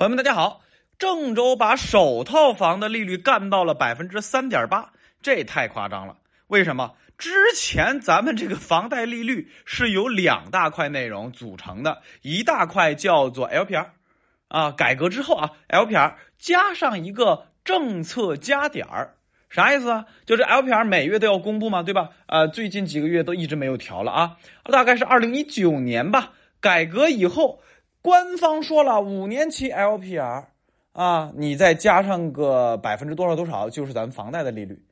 朋友们，大家好！郑州把首套房的利率干到了百分之三点八，这太夸张了。为什么？之前咱们这个房贷利率是由两大块内容组成的，一大块叫做 LPR，啊，改革之后啊，LPR 加上一个政策加点儿，啥意思啊？就是 LPR 每月都要公布嘛，对吧？呃，最近几个月都一直没有调了啊，大概是二零一九年吧，改革以后。官方说了，五年期 LPR 啊，你再加上个百分之多少多少，就是咱们房贷的利率。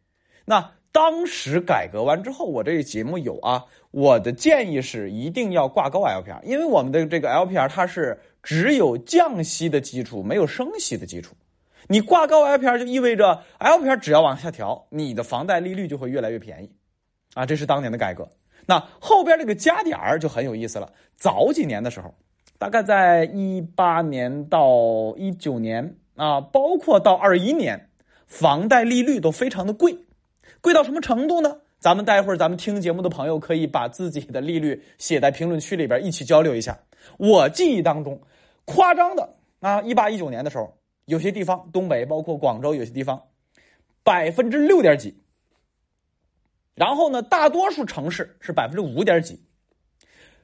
那当时改革完之后，我这个节目有啊，我的建议是一定要挂钩 LPR，因为我们的这个 LPR 它是只有降息的基础，没有升息的基础。你挂钩 LPR 就意味着 LPR 只要往下调，你的房贷利率就会越来越便宜啊。这是当年的改革。那后边这个加点儿就很有意思了。早几年的时候。大概在一八年到一九年啊，包括到二一年，房贷利率都非常的贵，贵到什么程度呢？咱们待会儿咱们听节目的朋友可以把自己的利率写在评论区里边，一起交流一下。我记忆当中，夸张的啊，一八一九年的时候，有些地方东北包括广州有些地方，百分之六点几，然后呢，大多数城市是百分之五点几，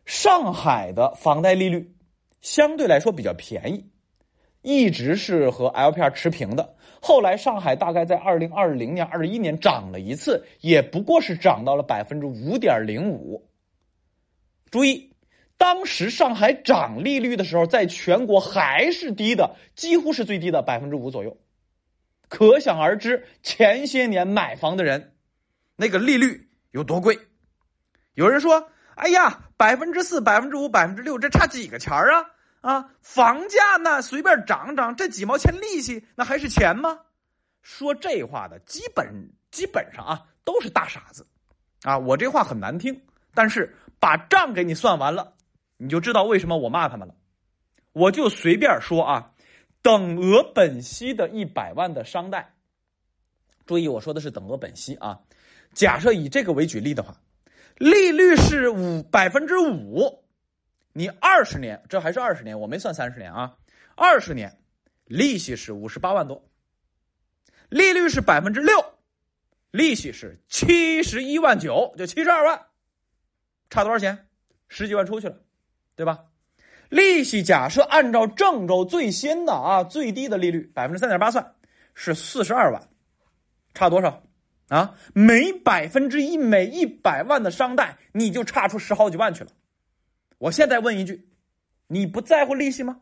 上海的房贷利率。相对来说比较便宜，一直是和 LPR 持平的。后来上海大概在二零二零年、二一年涨了一次，也不过是涨到了百分之五点零五。注意，当时上海涨利率的时候，在全国还是低的，几乎是最低的百分之五左右。可想而知，前些年买房的人，那个利率有多贵。有人说：“哎呀，百分之四、百分之五、百分之六，这差几个钱儿啊？”啊，房价呢随便涨涨，这几毛钱利息那还是钱吗？说这话的基本基本上啊都是大傻子，啊，我这话很难听，但是把账给你算完了，你就知道为什么我骂他们了。我就随便说啊，等额本息的一百万的商贷，注意我说的是等额本息啊。假设以这个为举例的话，利率是五百分之五。你二十年，这还是二十年，我没算三十年啊。二十年，利息是五十八万多，利率是百分之六，利息是七十一万九，就七十二万，差多少钱？十几万出去了，对吧？利息假设按照郑州最新的啊最低的利率百分之三点八算，是四十二万，差多少？啊，每百分之一，每一百万的商贷，你就差出十好几万去了。我现在问一句，你不在乎利息吗？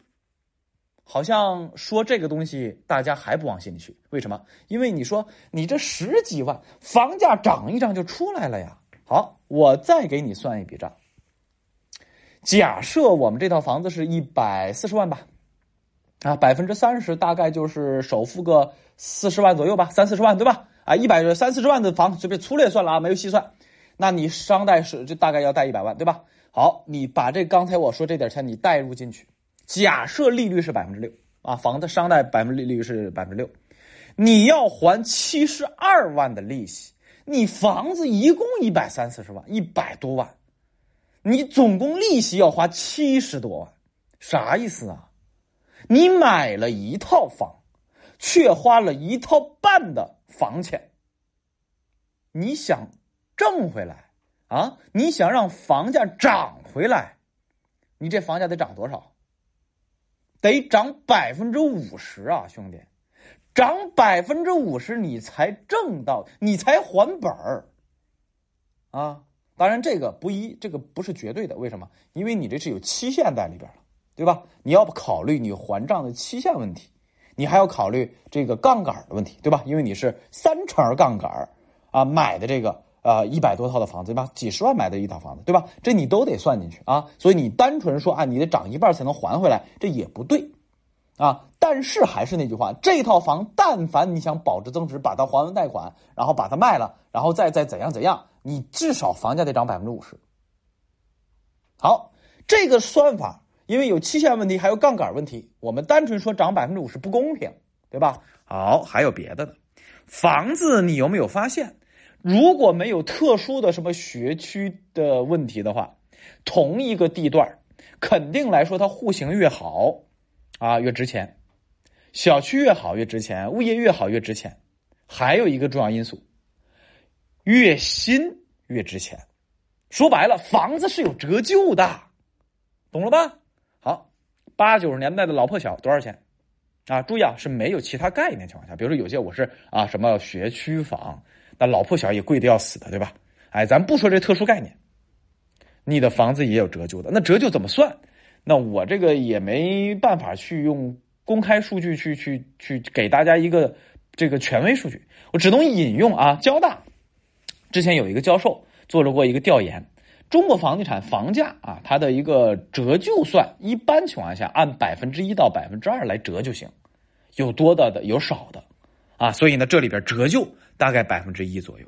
好像说这个东西大家还不往心里去，为什么？因为你说你这十几万房价涨一涨就出来了呀。好，我再给你算一笔账。假设我们这套房子是一百四十万吧，啊，百分之三十大概就是首付个四十万左右吧，三四十万对吧？啊，一百三四十万的房随便粗略算了啊，没有细算，那你商贷是就大概要贷一百万对吧？好，你把这刚才我说这点钱你代入进去，假设利率是百分之六啊，房子商贷百分利率是百分之六，你要还七十二万的利息，你房子一共一百三四十万，一百多万，你总共利息要花七十多万，啥意思啊？你买了一套房，却花了一套半的房钱，你想挣回来？啊！你想让房价涨回来，你这房价得涨多少？得涨百分之五十啊，兄弟！涨百分之五十，你才挣到，你才还本儿啊！当然，这个不一，这个不是绝对的。为什么？因为你这是有期限在里边了，对吧？你要考虑你还账的期限问题，你还要考虑这个杠杆的问题，对吧？因为你是三成杠杆啊买的这个。啊，一百多套的房子对吧？几十万买的一套房子对吧？这你都得算进去啊。所以你单纯说啊，你得涨一半才能还回来，这也不对啊。但是还是那句话，这套房但凡你想保值增值，把它还完贷款，然后把它卖了，然后再再怎样怎样，你至少房价得涨百分之五十。好，这个算法因为有期限问题，还有杠杆问题，我们单纯说涨百分之五十不公平，对吧？好，还有别的呢。房子你有没有发现？如果没有特殊的什么学区的问题的话，同一个地段肯定来说它户型越好，啊越值钱。小区越好越值钱，物业越好越值钱。还有一个重要因素，越新越值钱。说白了，房子是有折旧的，懂了吧？好，八九十年代的老破小多少钱？啊，注意啊，是没有其他概念情况下，比如说有些我是啊什么学区房，那老破小也贵的要死的，对吧？哎，咱不说这特殊概念，你的房子也有折旧的，那折旧怎么算？那我这个也没办法去用公开数据去去去给大家一个这个权威数据，我只能引用啊，交大之前有一个教授做了过一个调研，中国房地产房价啊，它的一个折旧算，一般情况下按百分之一到百分之二来折就行，有多的的有少的，啊，所以呢这里边折旧大概百分之一左右，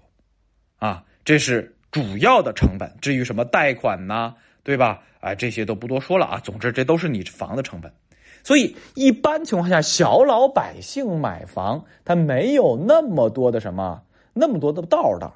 啊，这是主要的成本，至于什么贷款呐？对吧？啊，这些都不多说了啊。总之，这都是你房的成本。所以，一般情况下，小老百姓买房，他没有那么多的什么，那么多的道道。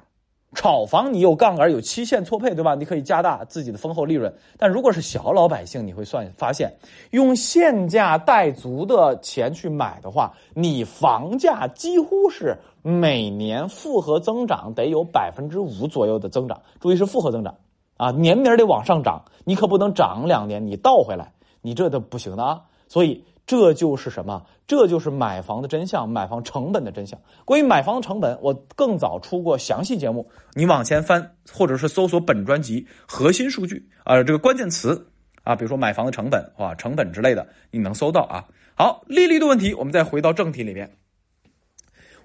炒房你有杠杆，有期限错配，对吧？你可以加大自己的丰厚利润。但如果是小老百姓，你会算发现，用现价带足的钱去买的话，你房价几乎是每年复合增长，得有百分之五左右的增长。注意是复合增长。啊，年年得往上涨，你可不能涨两年你倒回来，你这都不行的啊！所以这就是什么？这就是买房的真相，买房成本的真相。关于买房成本，我更早出过详细节目，你往前翻，或者是搜索本专辑核心数据啊，这个关键词啊，比如说买房的成本啊，成本之类的，你能搜到啊。好，利率的问题，我们再回到正题里边，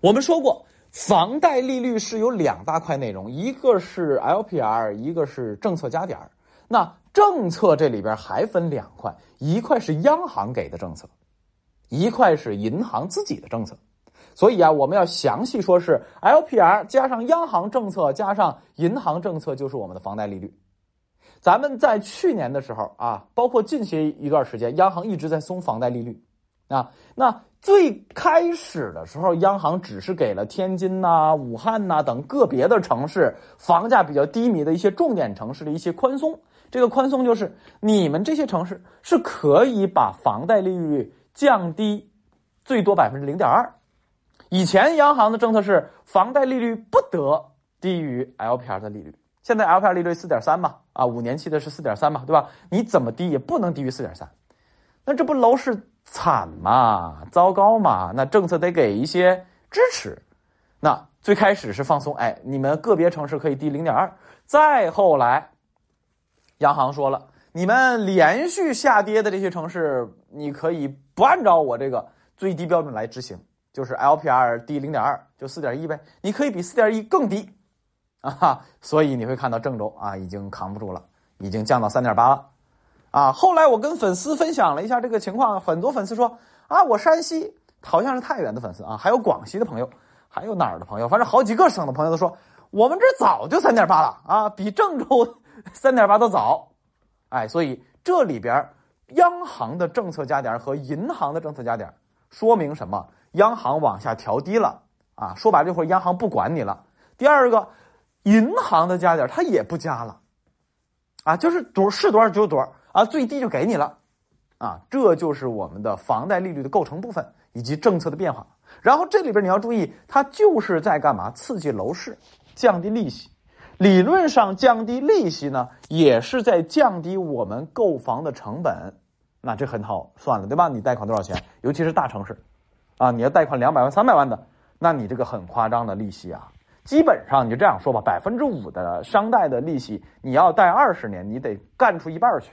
我们说过。房贷利率是有两大块内容，一个是 LPR，一个是政策加点儿。那政策这里边还分两块，一块是央行给的政策，一块是银行自己的政策。所以啊，我们要详细说是 LPR 加上央行政策加上银行政策，就是我们的房贷利率。咱们在去年的时候啊，包括近些一段时间，央行一直在松房贷利率啊，那。最开始的时候，央行只是给了天津呐、武汉呐等个别的城市房价比较低迷的一些重点城市的一些宽松。这个宽松就是你们这些城市是可以把房贷利率降低最多百分之零点二。以前央行的政策是房贷利率不得低于 LPR 的利率，现在 LPR 利率四点三嘛，啊，五年期的是四点三嘛，对吧？你怎么低也不能低于四点三，那这不楼市？惨嘛，糟糕嘛，那政策得给一些支持。那最开始是放松，哎，你们个别城市可以低零点二。再后来，央行说了，你们连续下跌的这些城市，你可以不按照我这个最低标准来执行，就是 LPR 低零点二，就四点一呗。你可以比四点一更低，啊，所以你会看到郑州啊已经扛不住了，已经降到三点八了。啊，后来我跟粉丝分享了一下这个情况，很多粉丝说啊，我山西好像是太原的粉丝啊，还有广西的朋友，还有哪儿的朋友，反正好几个省的朋友都说，我们这早就三点八了啊，比郑州三点八的早，哎，所以这里边央行的政策加点和银行的政策加点，说明什么？央行往下调低了啊，说白了就会央行不管你了。第二个，银行的加点它也不加了，啊，就是多是多少就多少。啊，最低就给你了，啊，这就是我们的房贷利率的构成部分以及政策的变化。然后这里边你要注意，它就是在干嘛？刺激楼市，降低利息。理论上降低利息呢，也是在降低我们购房的成本。那这很好算了，对吧？你贷款多少钱？尤其是大城市，啊，你要贷款两百万、三百万的，那你这个很夸张的利息啊。基本上你就这样说吧，百分之五的商贷的利息，你要贷二十年，你得干出一半去。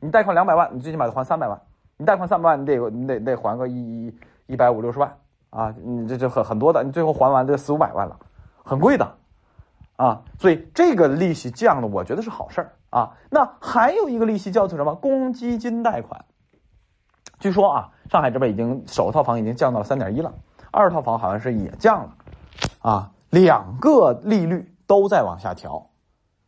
你贷款两百万，你最起码得还三百万。你贷款三百万，你得你得得还个一一一百五六十万啊！你这这很很多的，你最后还完这四五百万了，很贵的啊！所以这个利息降了，我觉得是好事儿啊。那还有一个利息叫做什么？公积金贷款。据说啊，上海这边已经首套房已经降到了三点一了，二套房好像是也降了啊。两个利率都在往下调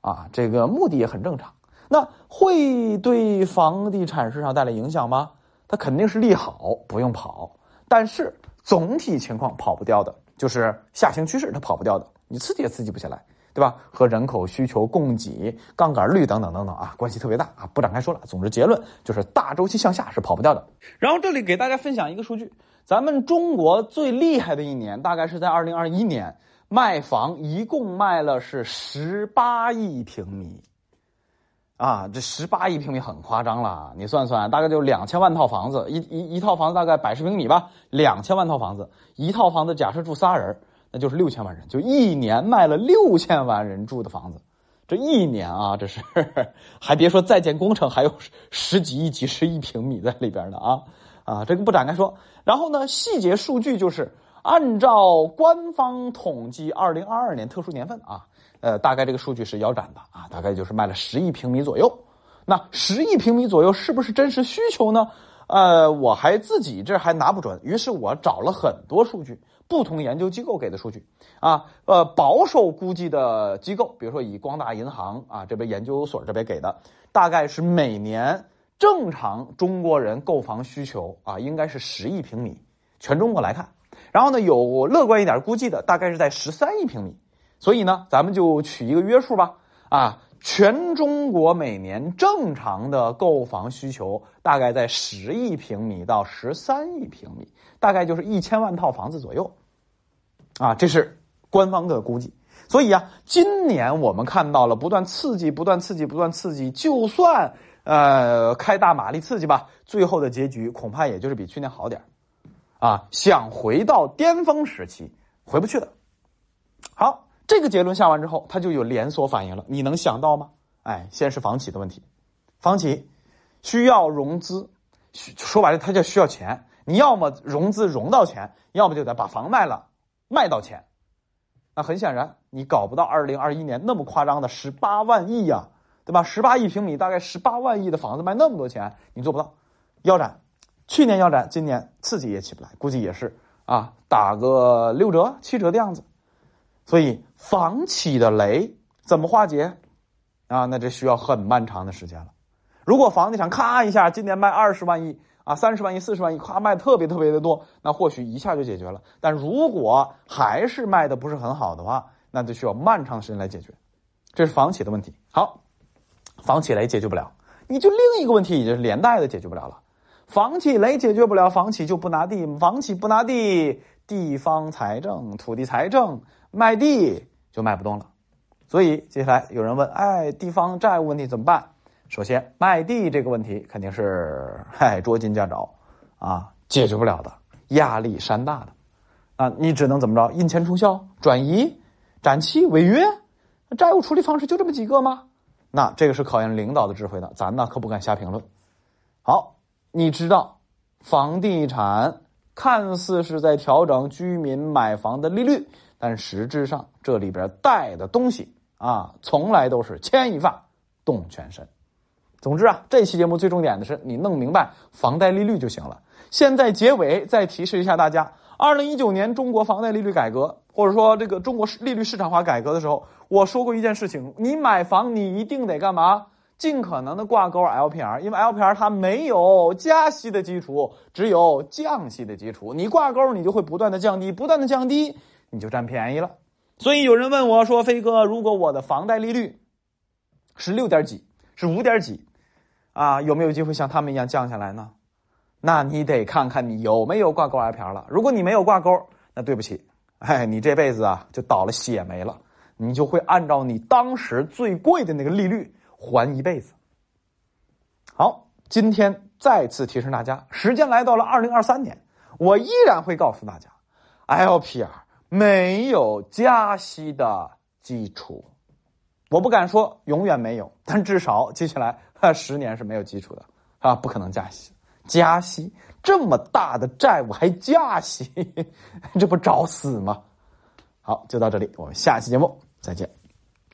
啊，这个目的也很正常。那会对房地产市场带来影响吗？它肯定是利好，不用跑。但是总体情况跑不掉的，就是下行趋势，它跑不掉的，你刺激也刺激不起来，对吧？和人口需求、供给、杠杆率等等等等啊，关系特别大啊，不展开说了。总之结论就是大周期向下是跑不掉的。然后这里给大家分享一个数据，咱们中国最厉害的一年大概是在二零二一年，卖房一共卖了是十八亿平米。啊，这十八亿平米很夸张了，你算算，大概就两千万套房子，一一一套房子大概百十平米吧，两千万套房子，一套房子假设住仨人，就是六千万人，就一年卖了六千万人住的房子，这一年啊，这是还别说在建工程，还有十几亿、几十亿平米在里边呢啊啊，这个不展开说。然后呢，细节数据就是按照官方统计，二零二二年特殊年份啊。呃，大概这个数据是腰斩的啊，大概就是卖了十亿平米左右。那十亿平米左右是不是真实需求呢？呃，我还自己这还拿不准，于是我找了很多数据，不同研究机构给的数据啊。呃，保守估计的机构，比如说以光大银行啊这边研究所这边给的，大概是每年正常中国人购房需求啊，应该是十亿平米，全中国来看。然后呢，有乐观一点估计的，大概是在十三亿平米。所以呢，咱们就取一个约数吧。啊，全中国每年正常的购房需求大概在十亿平米到十三亿平米，大概就是一千万套房子左右。啊，这是官方的估计。所以啊，今年我们看到了不断刺激、不断刺激、不断刺激，就算呃开大马力刺激吧，最后的结局恐怕也就是比去年好点啊，想回到巅峰时期，回不去的。好。这个结论下完之后，它就有连锁反应了。你能想到吗？哎，先是房企的问题，房企需要融资，说白了，它就需要钱。你要么融资融到钱，要么就得把房卖了，卖到钱。那很显然，你搞不到二零二一年那么夸张的十八万亿呀，对吧？十八亿平米，大概十八万亿的房子卖那么多钱，你做不到，腰斩。去年腰斩，今年刺激也起不来，估计也是啊，打个六折、七折的样子。所以房企的雷怎么化解啊？那这需要很漫长的时间了。如果房地产咔一下今年卖二十万亿啊，三十万亿、四十万亿，咔卖特别特别的多，那或许一下就解决了。但如果还是卖的不是很好的话，那就需要漫长时间来解决。这是房企的问题。好，房企雷解决不了，你就另一个问题也就是连带的解决不了了。房企雷解决不了，房企就不拿地，房企不拿地，地方财政、土地财政。卖地就卖不动了，所以接下来有人问：哎，地方债务问题怎么办？首先，卖地这个问题肯定是嗨捉襟见肘啊，解决不了的，压力山大的啊，你只能怎么着？印钱出销、转移、展期、违约，债务处理方式就这么几个吗？那这个是考验领导的智慧的，咱呢可不敢瞎评论。好，你知道房地产看似是在调整居民买房的利率。但实质上，这里边带的东西啊，从来都是牵一发动全身。总之啊，这期节目最重点的是你弄明白房贷利率就行了。现在结尾再提示一下大家：二零一九年中国房贷利率改革，或者说这个中国利率市场化改革的时候，我说过一件事情：你买房你一定得干嘛？尽可能的挂钩 LPR，因为 LPR 它没有加息的基础，只有降息的基础。你挂钩，你就会不断的降低，不断的降低。你就占便宜了，所以有人问我说：“飞哥，如果我的房贷利率是六点几，是五点几，啊，有没有机会像他们一样降下来呢？”那你得看看你有没有挂钩 LPR 了。如果你没有挂钩，那对不起，哎，你这辈子啊就倒了血霉了，你就会按照你当时最贵的那个利率还一辈子。好，今天再次提示大家，时间来到了二零二三年，我依然会告诉大家，LPR。没有加息的基础，我不敢说永远没有，但至少接下来十年是没有基础的啊，不可能加息。加息这么大的债务还加息，这不找死吗？好，就到这里，我们下期节目再见。